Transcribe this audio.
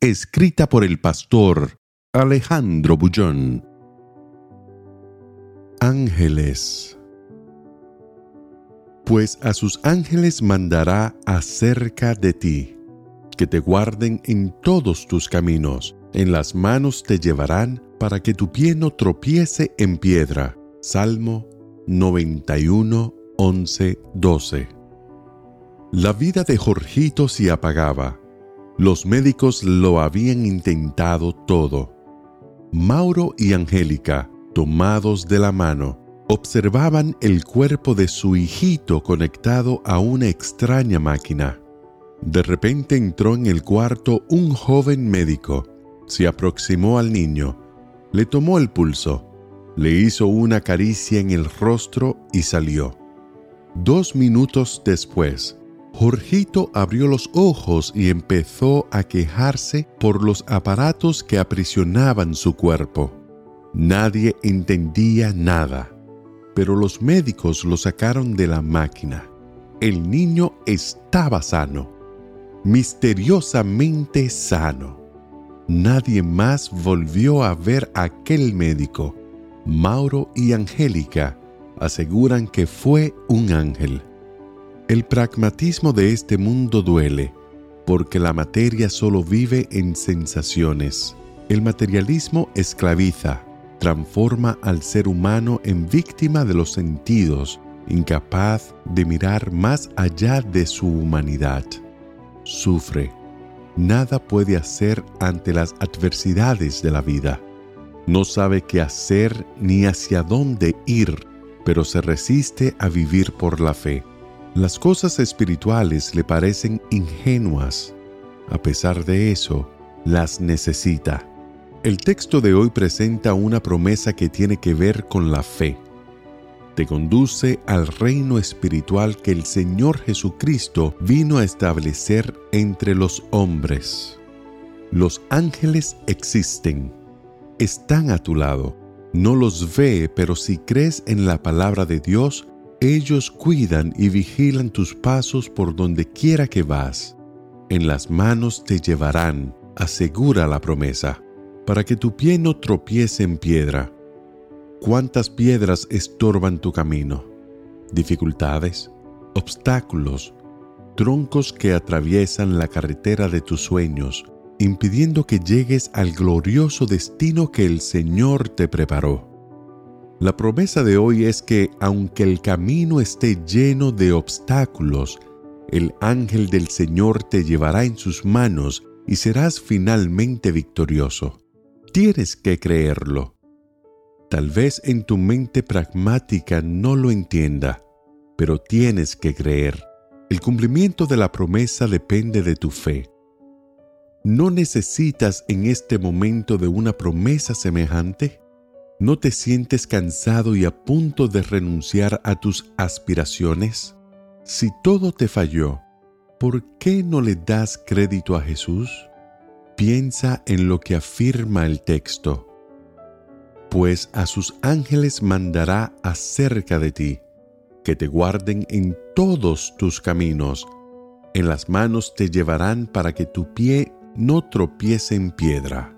Escrita por el pastor Alejandro Bullón. Ángeles. Pues a sus ángeles mandará acerca de ti, que te guarden en todos tus caminos, en las manos te llevarán para que tu pie no tropiece en piedra. Salmo 91, 11, 12. La vida de Jorgito se apagaba. Los médicos lo habían intentado todo. Mauro y Angélica, tomados de la mano, observaban el cuerpo de su hijito conectado a una extraña máquina. De repente entró en el cuarto un joven médico. Se aproximó al niño, le tomó el pulso, le hizo una caricia en el rostro y salió. Dos minutos después, Jorgito abrió los ojos y empezó a quejarse por los aparatos que aprisionaban su cuerpo. Nadie entendía nada, pero los médicos lo sacaron de la máquina. El niño estaba sano, misteriosamente sano. Nadie más volvió a ver a aquel médico. Mauro y Angélica aseguran que fue un ángel. El pragmatismo de este mundo duele, porque la materia solo vive en sensaciones. El materialismo esclaviza, transforma al ser humano en víctima de los sentidos, incapaz de mirar más allá de su humanidad. Sufre. Nada puede hacer ante las adversidades de la vida. No sabe qué hacer ni hacia dónde ir, pero se resiste a vivir por la fe. Las cosas espirituales le parecen ingenuas. A pesar de eso, las necesita. El texto de hoy presenta una promesa que tiene que ver con la fe. Te conduce al reino espiritual que el Señor Jesucristo vino a establecer entre los hombres. Los ángeles existen, están a tu lado. No los ve, pero si crees en la palabra de Dios, ellos cuidan y vigilan tus pasos por donde quiera que vas. En las manos te llevarán, asegura la promesa, para que tu pie no tropiece en piedra. ¿Cuántas piedras estorban tu camino? Dificultades, obstáculos, troncos que atraviesan la carretera de tus sueños, impidiendo que llegues al glorioso destino que el Señor te preparó. La promesa de hoy es que aunque el camino esté lleno de obstáculos, el ángel del Señor te llevará en sus manos y serás finalmente victorioso. Tienes que creerlo. Tal vez en tu mente pragmática no lo entienda, pero tienes que creer. El cumplimiento de la promesa depende de tu fe. ¿No necesitas en este momento de una promesa semejante? ¿No te sientes cansado y a punto de renunciar a tus aspiraciones? Si todo te falló, ¿por qué no le das crédito a Jesús? Piensa en lo que afirma el texto. Pues a sus ángeles mandará acerca de ti, que te guarden en todos tus caminos. En las manos te llevarán para que tu pie no tropiece en piedra.